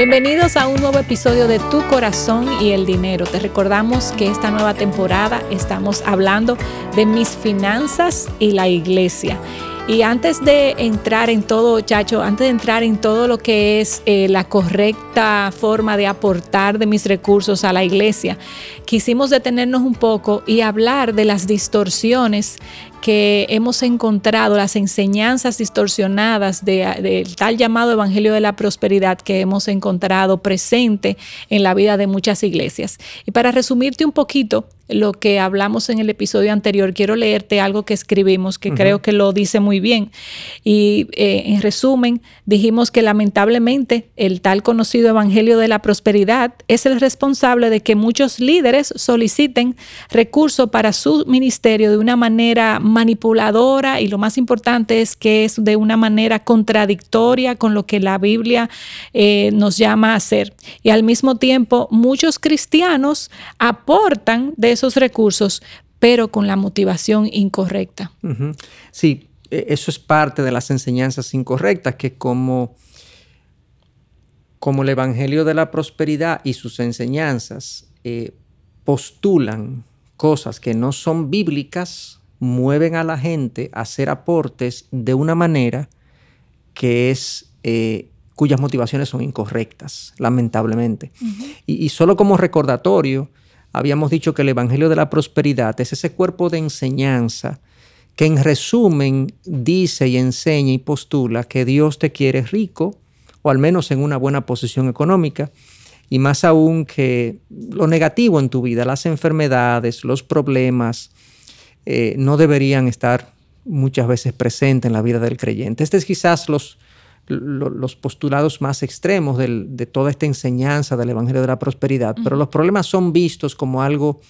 Bienvenidos a un nuevo episodio de Tu Corazón y el Dinero. Te recordamos que esta nueva temporada estamos hablando de mis finanzas y la iglesia. Y antes de entrar en todo, Chacho, antes de entrar en todo lo que es eh, la correcta forma de aportar de mis recursos a la iglesia, quisimos detenernos un poco y hablar de las distorsiones que hemos encontrado, las enseñanzas distorsionadas del tal llamado Evangelio de la Prosperidad que hemos encontrado presente en la vida de muchas iglesias. Y para resumirte un poquito, lo que hablamos en el episodio anterior, quiero leerte algo que escribimos que creo que lo dice muy bien. Y eh, en resumen, dijimos que lamentablemente el tal conocido Evangelio de la Prosperidad es el responsable de que muchos líderes soliciten recursos para su ministerio de una manera manipuladora y lo más importante es que es de una manera contradictoria con lo que la Biblia eh, nos llama a hacer. Y al mismo tiempo, muchos cristianos aportan de esos recursos, pero con la motivación incorrecta. Sí, e, eso es parte de las enseñanzas incorrectas, que como, como el Evangelio de la Prosperidad y sus enseñanzas eh, postulan cosas que no son bíblicas, mueven a la gente a hacer aportes de una manera que es eh, cuyas motivaciones son incorrectas, lamentablemente. y, y, solo como recordatorio, habíamos dicho que el Evangelio de la Prosperidad es ese cuerpo de enseñanza que en resumen dice y enseña y postula que Dios te quiere rico, o al menos en una buena posición económica, y más aún que lo negativo en tu vida, las enfermedades, los problemas, eh, no deberían estar muchas veces presentes en la vida del creyente. Este es quizás los, los postulados más extremos de toda esta enseñanza del Evangelio de la Prosperidad, pero los problemas son vistos como algo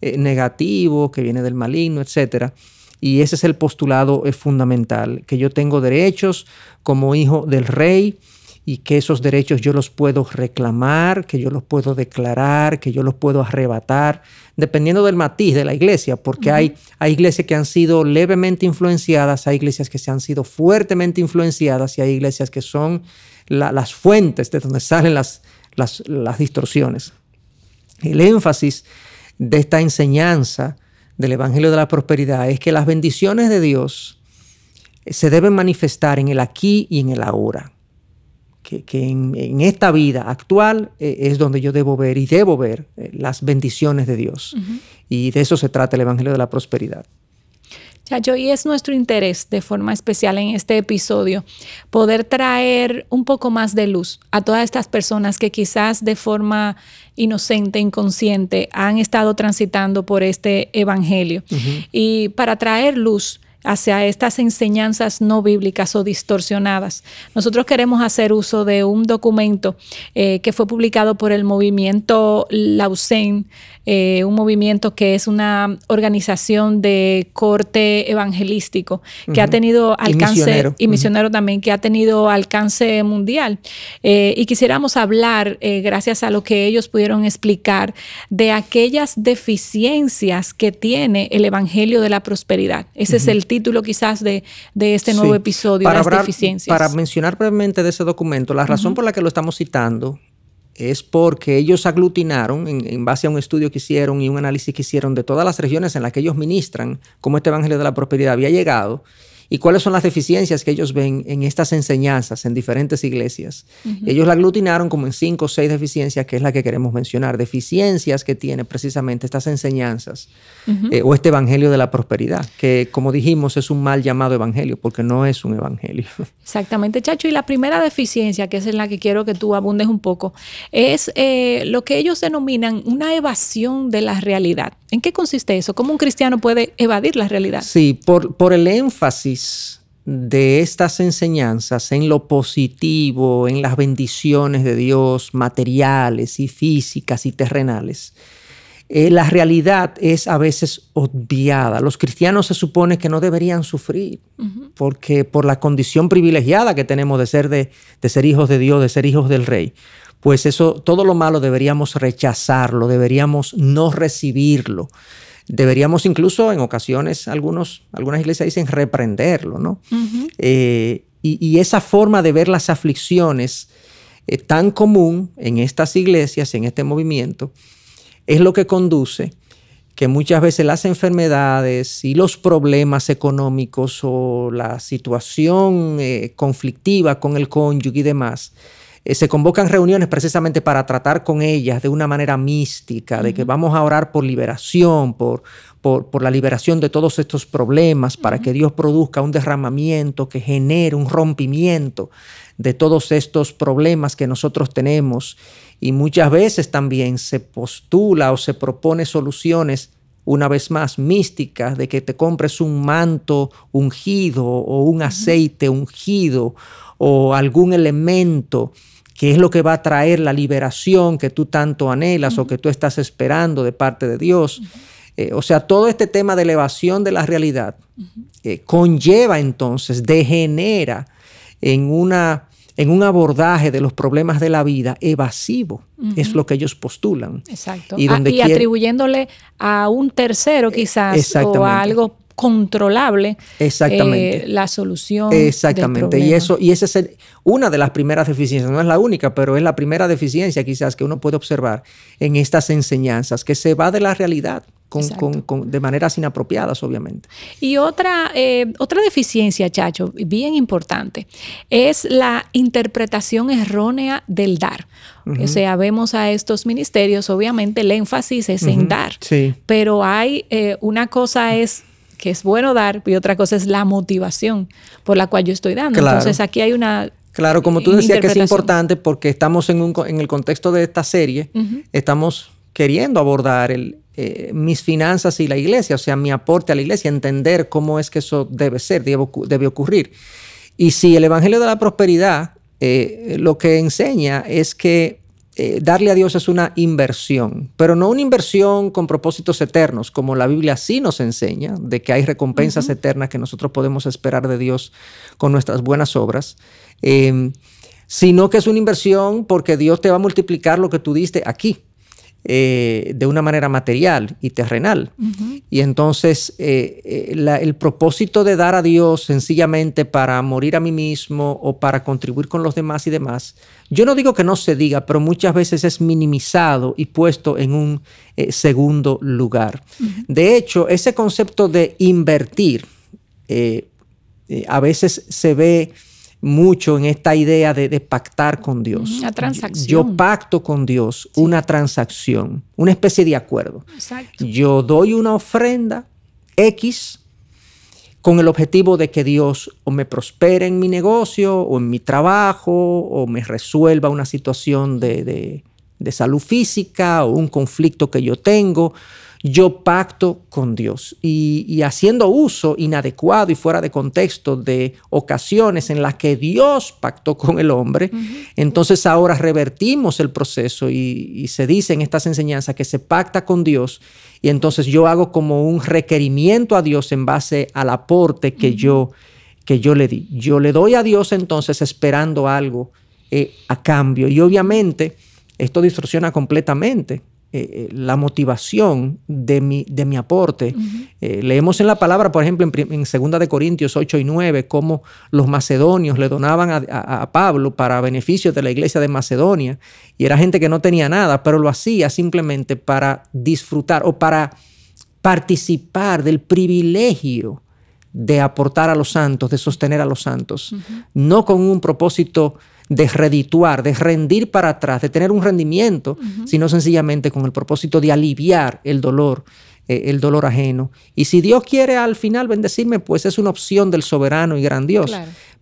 eh, negativo, que viene del maligno, etc. Y ese es el postulado es fundamental, que yo tengo derechos como hijo del rey y que esos derechos yo los puedo reclamar, que yo los puedo declarar, que yo los puedo arrebatar, dependiendo del matiz de la iglesia, porque hay, hay iglesias que han sido levemente influenciadas, hay iglesias que se han sido fuertemente influenciadas y hay iglesias que son las fuentes de donde salen las, las, las distorsiones. El énfasis de esta enseñanza del Evangelio de la Prosperidad es que las bendiciones de Dios se deben manifestar en el aquí y en el ahora que, en, esta vida actual eh, es donde yo debo ver y debo ver eh, las bendiciones de Dios. Y de eso se trata el Evangelio de la Prosperidad. Chacho, y es nuestro interés de forma especial en este episodio poder traer un poco más de luz a todas estas personas que quizás de forma inocente, inconsciente, han estado transitando por este evangelio. Y para traer luz hacia estas enseñanzas no bíblicas o distorsionadas. Nosotros queremos hacer uso de un documento eh, que fue publicado por el movimiento Lausanne eh, un movimiento que es una organización de corte evangelístico que ha tenido alcance y misionero, también que ha tenido alcance mundial. Eh, y quisiéramos hablar, eh, gracias a lo que ellos pudieron explicar, de aquellas deficiencias que tiene el Evangelio de la Prosperidad. Ese es el título quizás de, este nuevo episodio, para las deficiencias. Para mencionar brevemente de ese documento, la razón por la que lo estamos citando es porque ellos aglutinaron, en, base a un estudio que hicieron y un análisis que hicieron de todas las regiones en las que ellos ministran, cómo este Evangelio de la Prosperidad había llegado, y cuáles son las deficiencias que ellos ven en estas enseñanzas en diferentes iglesias. Ellos la aglutinaron como en cinco o seis deficiencias, que es la que queremos mencionar, deficiencias que tienen precisamente estas enseñanzas eh, o este evangelio de la prosperidad, que como dijimos es un mal llamado evangelio porque no es un evangelio. Exactamente, Chacho. Y la primera deficiencia, que es en la que quiero que tú abundes un poco, es eh, lo que ellos denominan una evasión de la realidad. ¿En qué consiste eso? ¿Cómo un cristiano puede evadir la realidad? Sí, por, por el énfasis de estas enseñanzas en lo positivo, en las bendiciones de Dios materiales y físicas y terrenales, eh, la realidad es a veces obviada. Los cristianos se supone que no deberían sufrir, porque por la condición privilegiada que tenemos de ser, de, de ser hijos de Dios, de ser hijos del Rey, pues eso, todo lo malo deberíamos rechazarlo, deberíamos no recibirlo. Deberíamos incluso en ocasiones, algunos, algunas iglesias dicen reprenderlo, ¿no? Eh, y, esa forma de ver las aflicciones eh, tan común en estas iglesias, en este movimiento, es lo que conduce que muchas veces las enfermedades y los problemas económicos o la situación eh, conflictiva con el cónyuge y demás, eh, se convocan reuniones precisamente para tratar con ellas de una manera mística, de que vamos a orar por liberación, por, por, la liberación de todos estos problemas, para que Dios produzca un derramamiento que genere un rompimiento de todos estos problemas que nosotros tenemos. Y muchas veces también se postula o se propone soluciones una vez más místicas de que te compres un manto ungido o un aceite ungido o algún elemento que es lo que va a traer la liberación que tú tanto anhelas o que tú estás esperando de parte de Dios. Eh, o sea, todo este tema de elevación de la realidad eh, conlleva entonces, degenera en una en un abordaje de los problemas de la vida evasivo. Es lo que ellos postulan. Exacto. Y, ah, atribuyéndole a un tercero quizás o a algo controlable Exactamente. Eh, la solución. Exactamente. y eso, y esa es una de las primeras deficiencias, no es la única, pero es la primera deficiencia quizás que uno puede observar en estas enseñanzas, que se va de la realidad de maneras inapropiadas, obviamente. Y otra, eh, otra deficiencia, Chacho, bien importante, es la interpretación errónea del dar. O sea, vemos a estos ministerios, obviamente el énfasis es en dar, sí. pero hay eh, una cosa es que es bueno dar y otra cosa es la motivación por la cual yo estoy dando. Entonces aquí hay una Claro, como tú decías que es importante porque estamos en, un, en el contexto de esta serie, estamos queriendo abordar el, eh, mis finanzas y la iglesia, o sea, mi aporte a la iglesia, entender cómo es que eso debe ser, debe, ocurrir. Y si el Evangelio de la Prosperidad eh, lo que enseña es que eh, darle a Dios es una inversión, pero no una inversión con propósitos eternos, como la Biblia sí nos enseña, de que hay recompensas eternas que nosotros podemos esperar de Dios con nuestras buenas obras, sino que es una inversión porque Dios te va a multiplicar lo que tú diste aquí. Eh, de una manera material y terrenal. Y entonces eh, eh, el propósito de dar a Dios sencillamente para morir a mí mismo o para contribuir con los demás y demás, yo no digo que no se diga, pero muchas veces es minimizado y puesto en un segundo lugar. De hecho, ese concepto de invertir a veces se ve mucho en esta idea de, pactar con Dios. Una transacción. Yo pacto con Dios una transacción, una especie de acuerdo. Exacto. Yo doy una ofrenda X con el objetivo de que Dios o me prospere en mi negocio o en mi trabajo o me resuelva una situación de, de salud física o un conflicto que yo tengo yo pacto con Dios. Y, haciendo uso inadecuado y fuera de contexto de ocasiones en las que Dios pactó con el hombre, entonces ahora revertimos el proceso y, se dice en estas enseñanzas que se pacta con Dios y entonces yo hago como un requerimiento a Dios en base al aporte que, yo, que yo le di. Yo le doy a Dios entonces esperando algo eh, a cambio y obviamente esto distorsiona completamente eh, eh, la motivación de mi, de mi aporte. Eh, leemos en la palabra, por ejemplo, en, en 2 de Corintios 8 y 9, cómo los macedonios le donaban a, Pablo para beneficio de la iglesia de Macedonia. Y era gente que no tenía nada, pero lo hacía simplemente para disfrutar o para participar del privilegio de aportar a los santos, de sostener a los santos, no con un propósito de redituar, de rendir para atrás, de tener un rendimiento, sino sencillamente con el propósito de aliviar el dolor, eh, el dolor ajeno. Y si Dios quiere al final bendecirme, pues es una opción del soberano y gran Dios.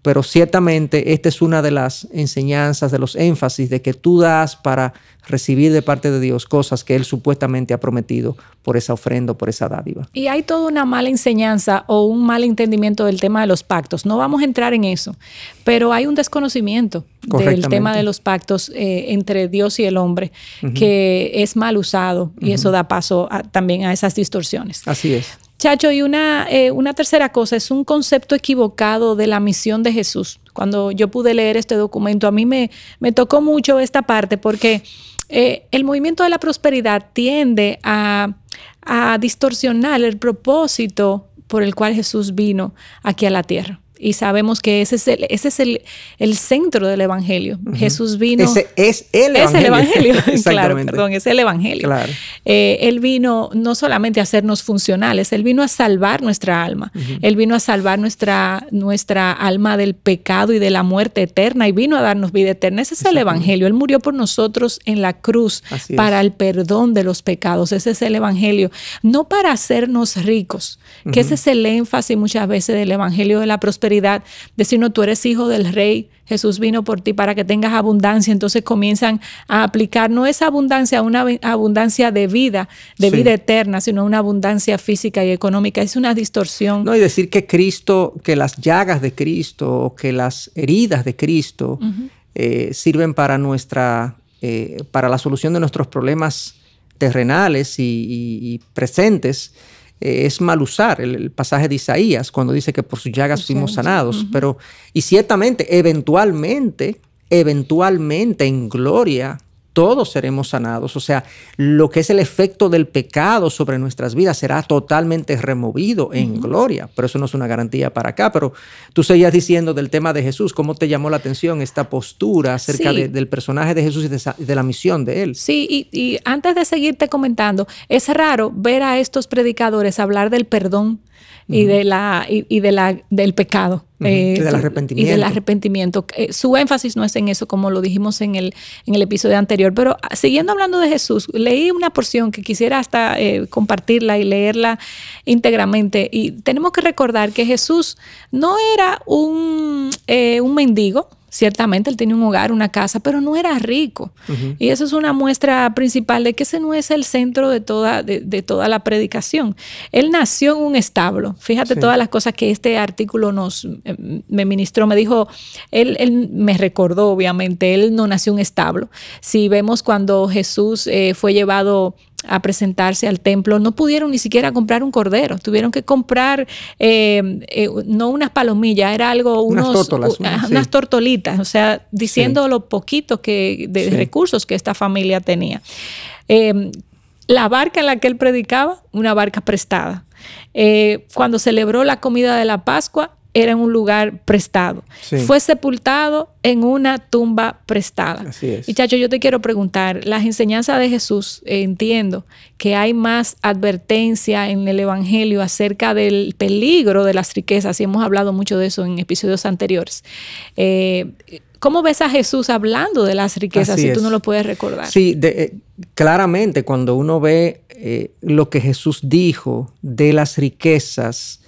Pero ciertamente esta es una de las enseñanzas, de los énfasis de que tú das para recibir de parte de Dios cosas que Él supuestamente ha prometido por esa ofrenda, por esa dádiva. Y hay toda una mala enseñanza o un mal entendimiento del tema de los pactos. No vamos a entrar en eso, pero hay un desconocimiento del tema de los pactos eh, entre Dios y el hombre que es mal usado y eso da paso también a esas distorsiones. Así es. Chacho, y una, eh, una tercera cosa, es un concepto equivocado de la misión de Jesús. Cuando yo pude leer este documento, a mí me, me tocó mucho esta parte porque eh, el movimiento de la prosperidad tiende a, a distorsionar el propósito por el cual Jesús vino aquí a la tierra. Y sabemos que ese es el, ese es el, el centro del Evangelio. Jesús vino... Ese es el Evangelio. Es el Evangelio, claro, perdón, es el Evangelio. Claro. Eh, él vino no solamente a hacernos funcionales, Él vino a salvar nuestra alma. Él vino a salvar nuestra, nuestra alma del pecado y de la muerte eterna y vino a darnos vida eterna. Ese es el Evangelio. Él murió por nosotros en la cruz para el perdón de los pecados. Ese es el Evangelio. No para hacernos ricos, que ese es el énfasis muchas veces del Evangelio de la prosperidad decir, no, tú eres hijo del rey, Jesús vino por ti para que tengas abundancia, entonces comienzan a aplicar no esa abundancia, una abundancia de vida, de vida eterna, sino una abundancia física y económica. Es una distorsión. No, y decir que Cristo, que las llagas de Cristo o que las heridas de Cristo eh, sirven para nuestra, eh, para la solución de nuestros problemas terrenales y presentes eh, es mal usar el, pasaje de Isaías cuando dice que por sus llagas fuimos sanados, pero y ciertamente, eventualmente, eventualmente en gloria todos seremos sanados. O sea, lo que es el efecto del pecado sobre nuestras vidas será totalmente removido en gloria. Pero eso no es una garantía para acá. Pero tú seguías diciendo del tema de Jesús, ¿cómo te llamó la atención esta postura acerca del personaje de Jesús y de, la misión de él? Sí, y, y antes de seguirte comentando, es raro ver a estos predicadores hablar del perdón y, de la, y, de la, del pecado. Eh, y del arrepentimiento. Y del arrepentimiento. Eh, su énfasis no es en eso, como lo dijimos en el, en el episodio anterior. Pero ah, siguiendo hablando de Jesús, leí una porción que quisiera hasta eh, compartirla y leerla íntegramente. Y tenemos que recordar que Jesús no era un, un mendigo, Ciertamente él tenía un hogar, una casa, pero no era rico. Y eso es una muestra principal de que ese no es el centro de toda, de, toda la predicación. Él nació en un establo. Fíjate todas las cosas que este artículo nos eh, me ministró. Me dijo, él, él, me recordó, obviamente, él no nació en un establo. Si vemos cuando Jesús eh, fue llevado a presentarse al templo, no pudieron ni siquiera comprar un cordero, tuvieron que comprar eh, eh, no unas palomillas, era algo, unos, unas, tortolitas, o sea, diciendo lo poquito que, de recursos que esta familia tenía. Eh, la barca en la que él predicaba, una barca prestada. cuando celebró la comida de la Pascua, era en un lugar prestado. Fue sepultado en una tumba prestada. Así es. Y Chacho, yo te quiero preguntar, las enseñanzas de Jesús, eh, entiendo que hay más advertencia en el Evangelio acerca del peligro de las riquezas, y hemos hablado mucho de eso en episodios anteriores. Eh, ¿Cómo ves a Jesús hablando de las riquezas si tú no lo puedes recordar? Sí, eh, claramente cuando uno ve lo que Jesús dijo de las riquezas,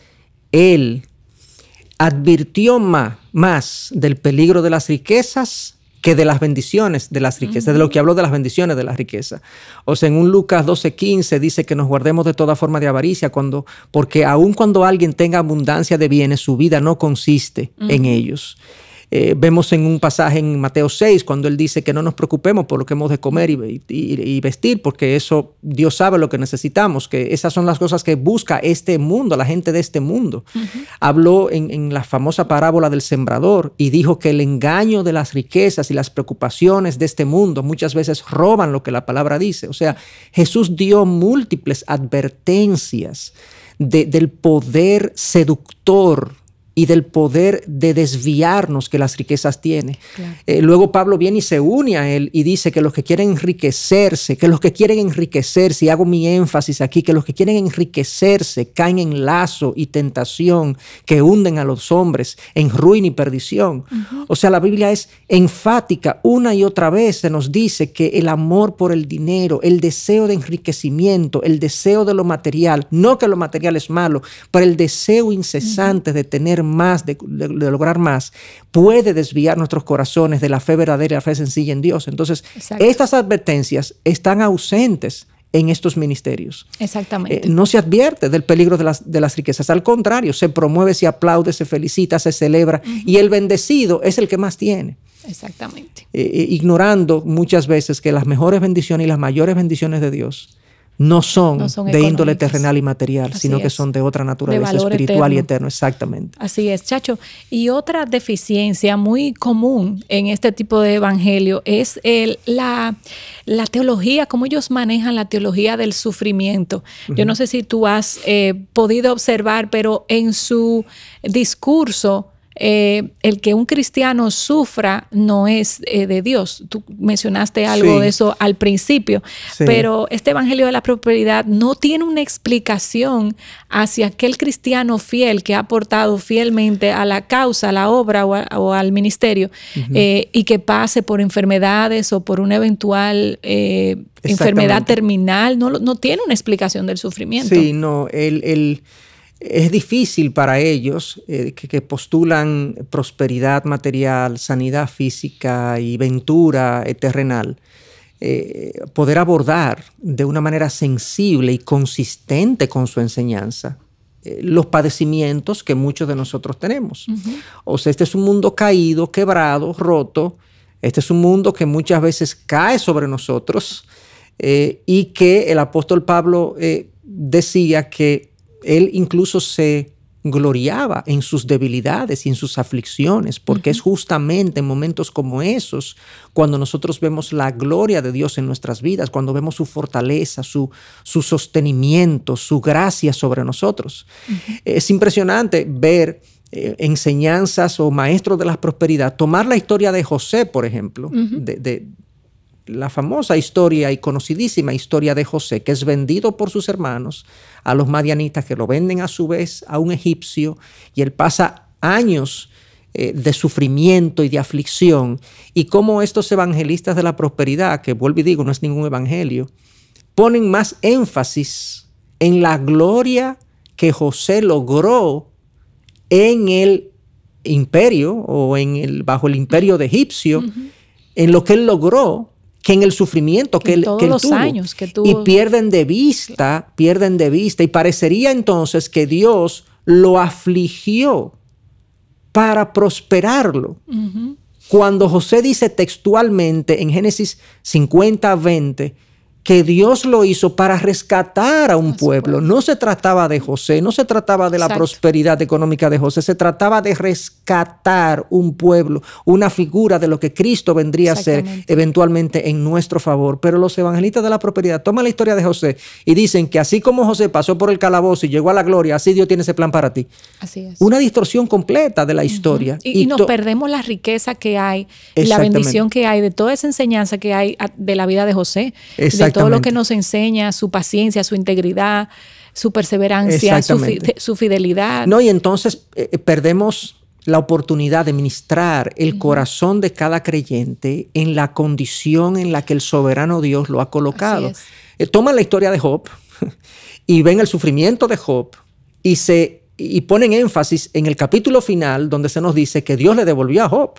Él advirtió más, más del peligro de las riquezas que de las bendiciones de las riquezas, de lo que habló de las bendiciones de las riquezas. O sea, en un Lucas 12:15 dice que nos guardemos de toda forma de avaricia, cuando, porque aun cuando alguien tenga abundancia de bienes, su vida no consiste en ellos. Eh, vemos en un pasaje en Mateo 6, cuando él dice que no nos preocupemos por lo que hemos de comer y, vestir, porque eso Dios sabe lo que necesitamos, que esas son las cosas que busca este mundo, la gente de este mundo. Habló en, en la famosa parábola del sembrador y dijo que el engaño de las riquezas y las preocupaciones de este mundo muchas veces roban lo que la palabra dice. O sea, Jesús dio múltiples advertencias del poder seductor y del poder de desviarnos que las riquezas tiene. Eh, luego Pablo viene y se une a él y dice que los que quieren enriquecerse, que los que quieren enriquecerse, y hago mi énfasis aquí, que los que quieren enriquecerse caen en lazo y tentación que hunden a los hombres en ruina y perdición. O sea, la Biblia es enfática, una y otra vez se nos dice que el amor por el dinero, el deseo de enriquecimiento, el deseo de lo material, no que lo material es malo, pero el deseo incesante de tener más, de, lograr más, puede desviar nuestros corazones de la fe verdadera, la fe sencilla en Dios. Entonces, estas advertencias están ausentes en estos ministerios. Exactamente. Eh, no se advierte del peligro de las, de las, riquezas, al contrario, se promueve, se aplaude, se felicita, se celebra y el bendecido es el que más tiene. Exactamente. Eh, eh, ignorando muchas veces que las mejores bendiciones y las mayores bendiciones de Dios no son, de índole terrenal y material, sino que son de otra naturaleza espiritual y eterno, exactamente. Así es, Chacho. Y otra deficiencia muy común en este tipo de evangelio es el, la, la, teología, cómo ellos manejan la teología del sufrimiento. Yo no sé si tú has eh, podido observar, pero en su discurso eh, el que un cristiano sufra no es eh, de Dios. Tú mencionaste algo de eso al principio, pero este Evangelio de la Prosperidad no tiene una explicación hacia aquel cristiano fiel que ha aportado fielmente a la causa, a la obra o, al ministerio eh, y que pase por enfermedades o por una eventual enfermedad terminal. No, no tiene una explicación del sufrimiento. Sí, no, el es difícil para ellos eh, que, postulan prosperidad material, sanidad física y ventura terrenal, eh, poder abordar de una manera sensible y consistente con su enseñanza eh, los padecimientos que muchos de nosotros tenemos. O sea, este es un mundo caído, quebrado, roto. Este es un mundo que muchas veces cae sobre nosotros y que el apóstol Pablo decía que él incluso se gloriaba en sus debilidades y en sus aflicciones, porque es justamente en momentos como esos cuando nosotros vemos la gloria de Dios en nuestras vidas, cuando vemos su fortaleza, su, su sostenimiento, su gracia sobre nosotros. Es impresionante ver eh, enseñanzas o maestros de la prosperidad, tomar la historia de José, por ejemplo, de la famosa historia y conocidísima historia de José, que es vendido por sus hermanos a los madianitas, que lo venden a su vez a un egipcio, y él pasa años eh, de sufrimiento y de aflicción, y cómo estos evangelistas de la prosperidad, que vuelvo y digo, no es ningún evangelio, ponen más énfasis en la gloria que José logró en el imperio o en el, bajo el imperio de egipcio, en lo que él logró que en el sufrimiento que, él, tuvo. Años que tuvo. Y pierden de vista, pierden de vista. Y parecería entonces que Dios lo afligió para prosperarlo. Cuando José dice textualmente en Génesis 50, 20, que Dios lo hizo para rescatar a un pueblo. No se trataba de José, no se trataba de la prosperidad económica de José, se trataba de rescatar un pueblo, una figura de lo que Cristo vendría a ser eventualmente en nuestro favor. Pero los evangelistas de la prosperidad toman la historia de José y dicen que así como José pasó por el calabozo y llegó a la gloria, así Dios tiene ese plan para ti. Así es. Una distorsión completa de la historia. Y, nos perdemos la riqueza que hay, la bendición que hay de toda esa enseñanza que hay de la vida de José. Exactamente todo lo que nos enseña, su paciencia, su integridad, su perseverancia, su, fidelidad. No, y entonces eh, eh, perdemos la oportunidad de ministrar el corazón de cada creyente en la condición en la que el soberano Dios lo ha colocado. Eh, toman la historia de Job y ven el sufrimiento de Job y se y ponen énfasis en el capítulo final donde se nos dice que Dios le devolvió a Job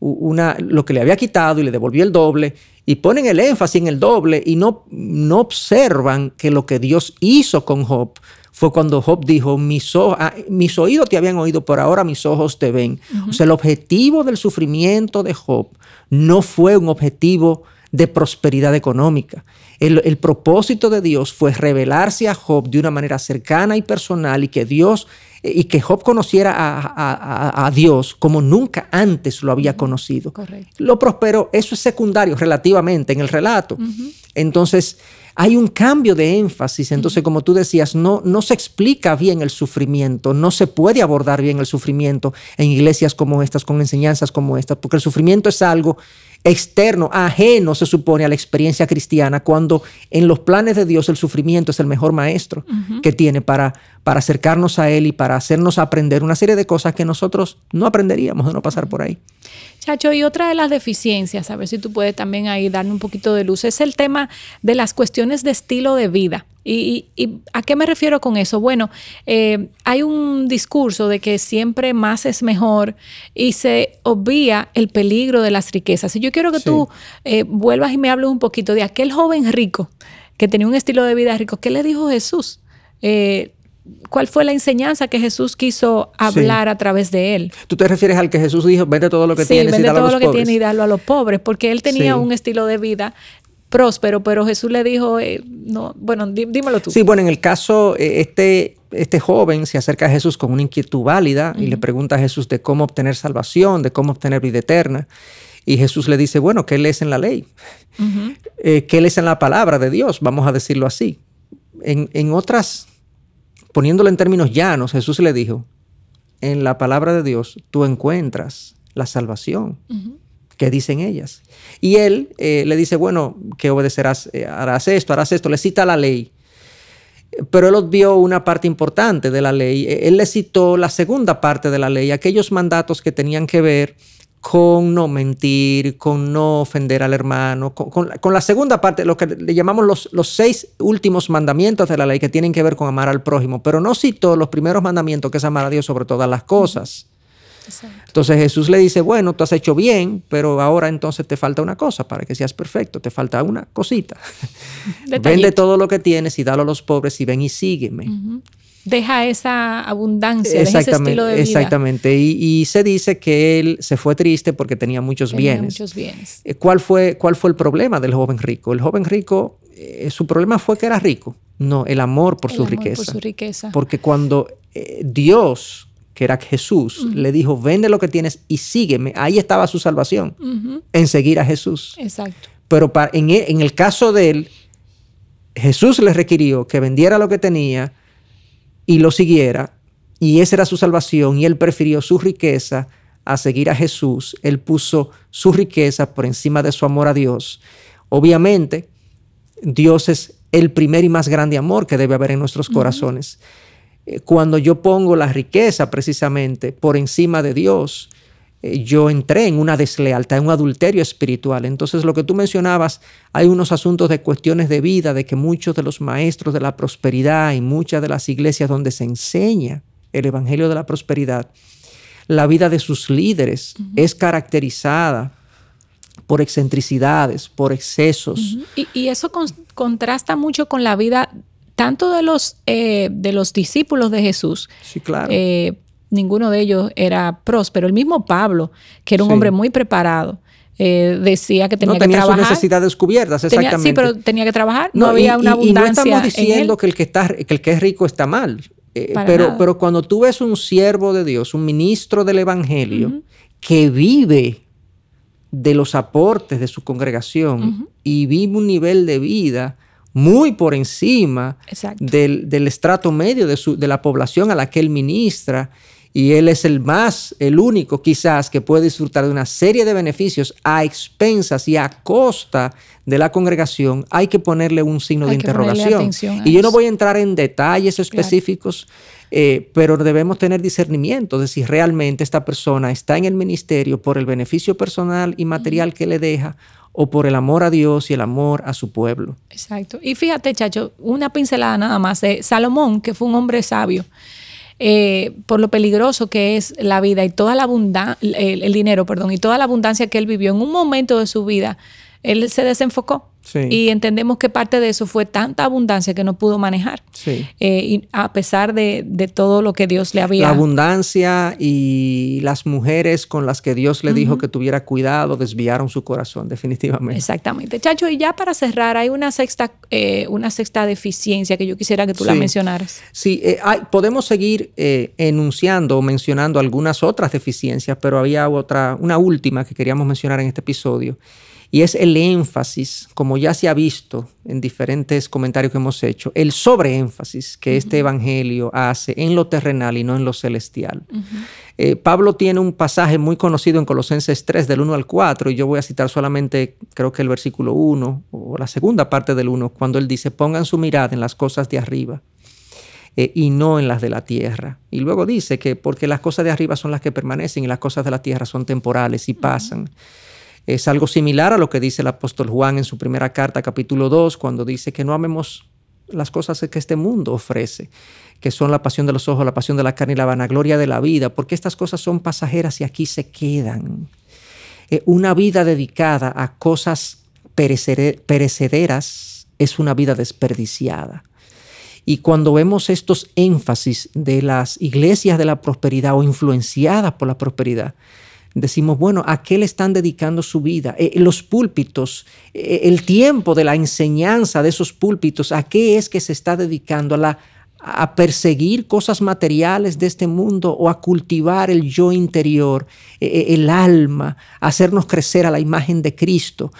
una, lo que le había quitado y le devolvió el doble y ponen el énfasis en el doble y no, no observan que lo que Dios hizo con Job fue cuando Job dijo, mis, ah, mis oídos te habían oído, por ahora mis ojos te ven. O sea, el objetivo del sufrimiento de Job no fue un objetivo de prosperidad económica. El, propósito de Dios fue revelarse a Job de una manera cercana y personal y que Dios y que Job conociera a, Dios como nunca antes lo había conocido. Lo prosperó, eso es secundario relativamente en el relato. Entonces, hay un cambio de énfasis. Entonces, como tú decías, no, no se explica bien el sufrimiento, no se puede abordar bien el sufrimiento en iglesias como estas, con enseñanzas como estas, porque el sufrimiento es algo externo, ajeno, se supone, a la experiencia cristiana, cuando en los planes de Dios el sufrimiento es el mejor maestro que tiene para, para acercarnos a Él y para hacernos aprender una serie de cosas que nosotros no aprenderíamos de no pasar por ahí. Chacho, y otra de las deficiencias, a ver si tú puedes también ahí darme un poquito de luz, es el tema de las cuestiones de estilo de vida. ¿Y, a qué me refiero con eso? Bueno, eh, hay un discurso de que siempre más es mejor y se obvia el peligro de las riquezas. Y yo quiero que tú eh, vuelvas y me hables un poquito de aquel joven rico que tenía un estilo de vida rico. ¿Qué le dijo Jesús? Eh, ¿Cuál fue la enseñanza que Jesús quiso hablar a través de él? Tú te refieres al que Jesús dijo, vende todo lo que tienes y dalo todo a los lo que tiene y dalo a los pobres, porque él tenía un estilo de vida próspero, pero Jesús le dijo, eh, no, bueno, dímelo tú. Sí, bueno, en el caso, eh, este, este joven se acerca a Jesús con una inquietud válida y le pregunta a Jesús de cómo obtener salvación, de cómo obtener vida eterna. Y Jesús le dice, bueno, ¿qué lees en la ley? Eh, ¿Qué lees en la palabra de Dios? Vamos a decirlo así. En, en otras, poniéndolo en términos llanos, Jesús le dijo, en la palabra de Dios tú encuentras la salvación. que dicen ellas? Y él eh, le dice, bueno, que obedecerás, eh, harás esto, harás esto, le cita la ley. Pero él obvió una parte importante de la ley. Él le citó la segunda parte de la ley, aquellos mandatos que tenían que ver con no mentir, con no ofender al hermano, con, la segunda parte, lo que le llamamos los, los, seis últimos mandamientos de la ley que tienen que ver con amar al prójimo, pero no citó los primeros mandamientos que es amar a Dios sobre todas las cosas. Entonces Jesús le dice, bueno, tú has hecho bien, pero ahora entonces te falta una cosa para que seas perfecto, te falta una cosita. Vende todo lo que tienes y dalo a los pobres y ven y sígueme deja esa abundancia, deja ese estilo de vida. Exactamente. Y, se dice que él se fue triste porque tenía muchos bienes. Muchos bienes. Eh, ¿Cuál fue, ¿Cuál fue el problema del joven rico? El joven rico, eh, su problema fue que era rico. No, el amor por, su, riqueza. por su riqueza. Porque cuando eh, Dios, que era Jesús, le dijo, vende lo que tienes y sígueme, ahí estaba su salvación, en seguir a Jesús. Exacto. Pero en, e, en el caso de él, Jesús le requirió que vendiera lo que tenía, y lo siguiera, y esa era su salvación, y él prefirió su riqueza a seguir a Jesús. Él puso su riqueza por encima de su amor a Dios. Obviamente, Dios es el primer y más grande amor que debe haber en nuestros corazones. Eh, cuando yo pongo la riqueza precisamente por encima de Dios, yo entré en una deslealtad, en un adulterio espiritual. Entonces, lo que tú mencionabas, hay unos asuntos de cuestiones de vida, de que muchos de los maestros de la prosperidad y muchas de las iglesias donde se enseña el Evangelio de la Prosperidad, la vida de sus líderes es caracterizada por excentricidades, por excesos. y, eso contrasta mucho con la vida tanto de los, eh, de los discípulos de Jesús. Sí, claro. Eh, ninguno de ellos era próspero. El mismo Pablo, que era un hombre muy preparado, eh, decía que tenía, no, tenía que trabajar. sus necesidades cubiertas, exactamente. sí, pero tenía que trabajar. No, había una abundancia. Y no estamos diciendo que el que, está, que el que es rico está mal. Eh, pero, pero cuando tú ves un siervo de Dios, un ministro del Evangelio, que vive de los aportes de su congregación y vive un nivel de vida muy por encima del, del, estrato medio de, su, de la población a la que él ministra y él es el más, el único quizás que puede disfrutar de una serie de beneficios a expensas y a costa de la congregación, hay que ponerle un signo de interrogación. Y yo no voy a entrar en detalles específicos, eh, pero debemos tener discernimiento de si realmente esta persona está en el ministerio por el beneficio personal y material que le deja o por el amor a Dios y el amor a su pueblo. Exacto. Y fíjate, Chacho, una pincelada nada más de Salomón, que fue un hombre sabio. Eh, por lo peligroso que es la vida y toda la abundancia, el, dinero, perdón, y toda la abundancia que él vivió en un momento de su vida, él se desenfocó. Y entendemos que parte de eso fue tanta abundancia que no pudo manejar. Eh, y a pesar de, todo lo que Dios le había. La abundancia y las mujeres con las que Dios le dijo que tuviera cuidado desviaron su corazón, definitivamente. Exactamente. Chacho, y ya para cerrar, hay una sexta, eh, una sexta deficiencia que yo quisiera que tú la mencionaras. Sí, eh, podemos seguir enunciando o mencionando algunas otras deficiencias, pero había otra, una última que queríamos mencionar en este episodio y es el énfasis, como ya se ha visto en diferentes comentarios que hemos hecho, el sobreénfasis que este Evangelio hace en lo terrenal y no en lo celestial. Eh, Pablo tiene un pasaje muy conocido en Colosenses 3, del 1 al 4, y yo voy a citar solamente, creo que el versículo 1 o la segunda parte del 1, cuando él dice, pongan su mirada en las cosas de arriba. Eh, y no en las de la tierra. Y luego dice que porque las cosas de arriba son las que permanecen y las cosas de la tierra son temporales y pasan. Es algo similar a lo que dice el apóstol Juan en su primera carta, capítulo 2, cuando dice que no amemos las cosas que este mundo ofrece, que son la pasión de los ojos, la pasión de la carne y la vanagloria de la vida, porque estas cosas son pasajeras y aquí se quedan. Eh, una vida dedicada a cosas perecederas es una vida desperdiciada. Y cuando vemos estos énfasis de las iglesias de la prosperidad o influenciadas por la prosperidad, decimos, bueno, ¿a qué le están dedicando su vida? Eh, los púlpitos, eh, el tiempo de la enseñanza de esos púlpitos, ¿a qué es que se está dedicando? ¿A, la, a perseguir cosas materiales de este mundo o a cultivar el yo interior, eh, el alma, a hacernos crecer a la imagen de Cristo?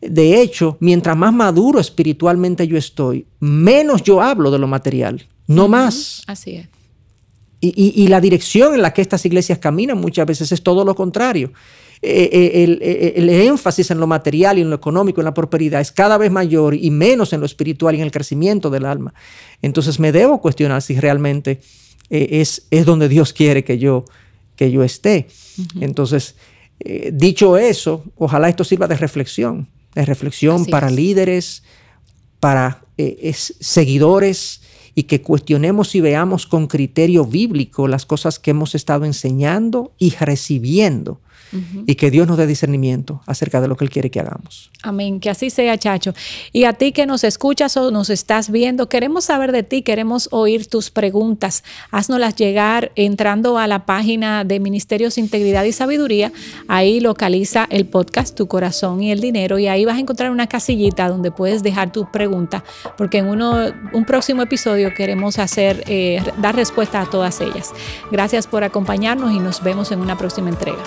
De hecho, mientras más maduro espiritualmente yo estoy, menos yo hablo de lo material, no más. Así es. Y, la dirección en la que estas iglesias caminan muchas veces es todo lo contrario. Eh, eh, el, énfasis en lo material y en lo económico, en la prosperidad, es cada vez mayor y menos en lo espiritual y en el crecimiento del alma. Entonces me debo cuestionar si realmente es, es donde Dios quiere que yo, que yo esté. Entonces, dicho eso, ojalá esto sirva de reflexión, de reflexión para líderes, para seguidores y que cuestionemos y veamos con criterio bíblico las cosas que hemos estado enseñando y recibiendo y que Dios nos dé discernimiento acerca de lo que Él quiere que hagamos. Amén, que así sea, Chacho. Y a ti que nos escuchas o nos estás viendo, queremos saber de ti, queremos oír tus preguntas. Haznoslas llegar entrando a la página de Ministerios Integridad y Sabiduría. Ahí localiza el podcast Tu Corazón y el Dinero y ahí vas a encontrar una casillita donde puedes dejar tu pregunta, porque en uno, un próximo episodio queremos hacer, eh, dar respuesta a todas ellas. Gracias por acompañarnos y nos vemos en una próxima entrega.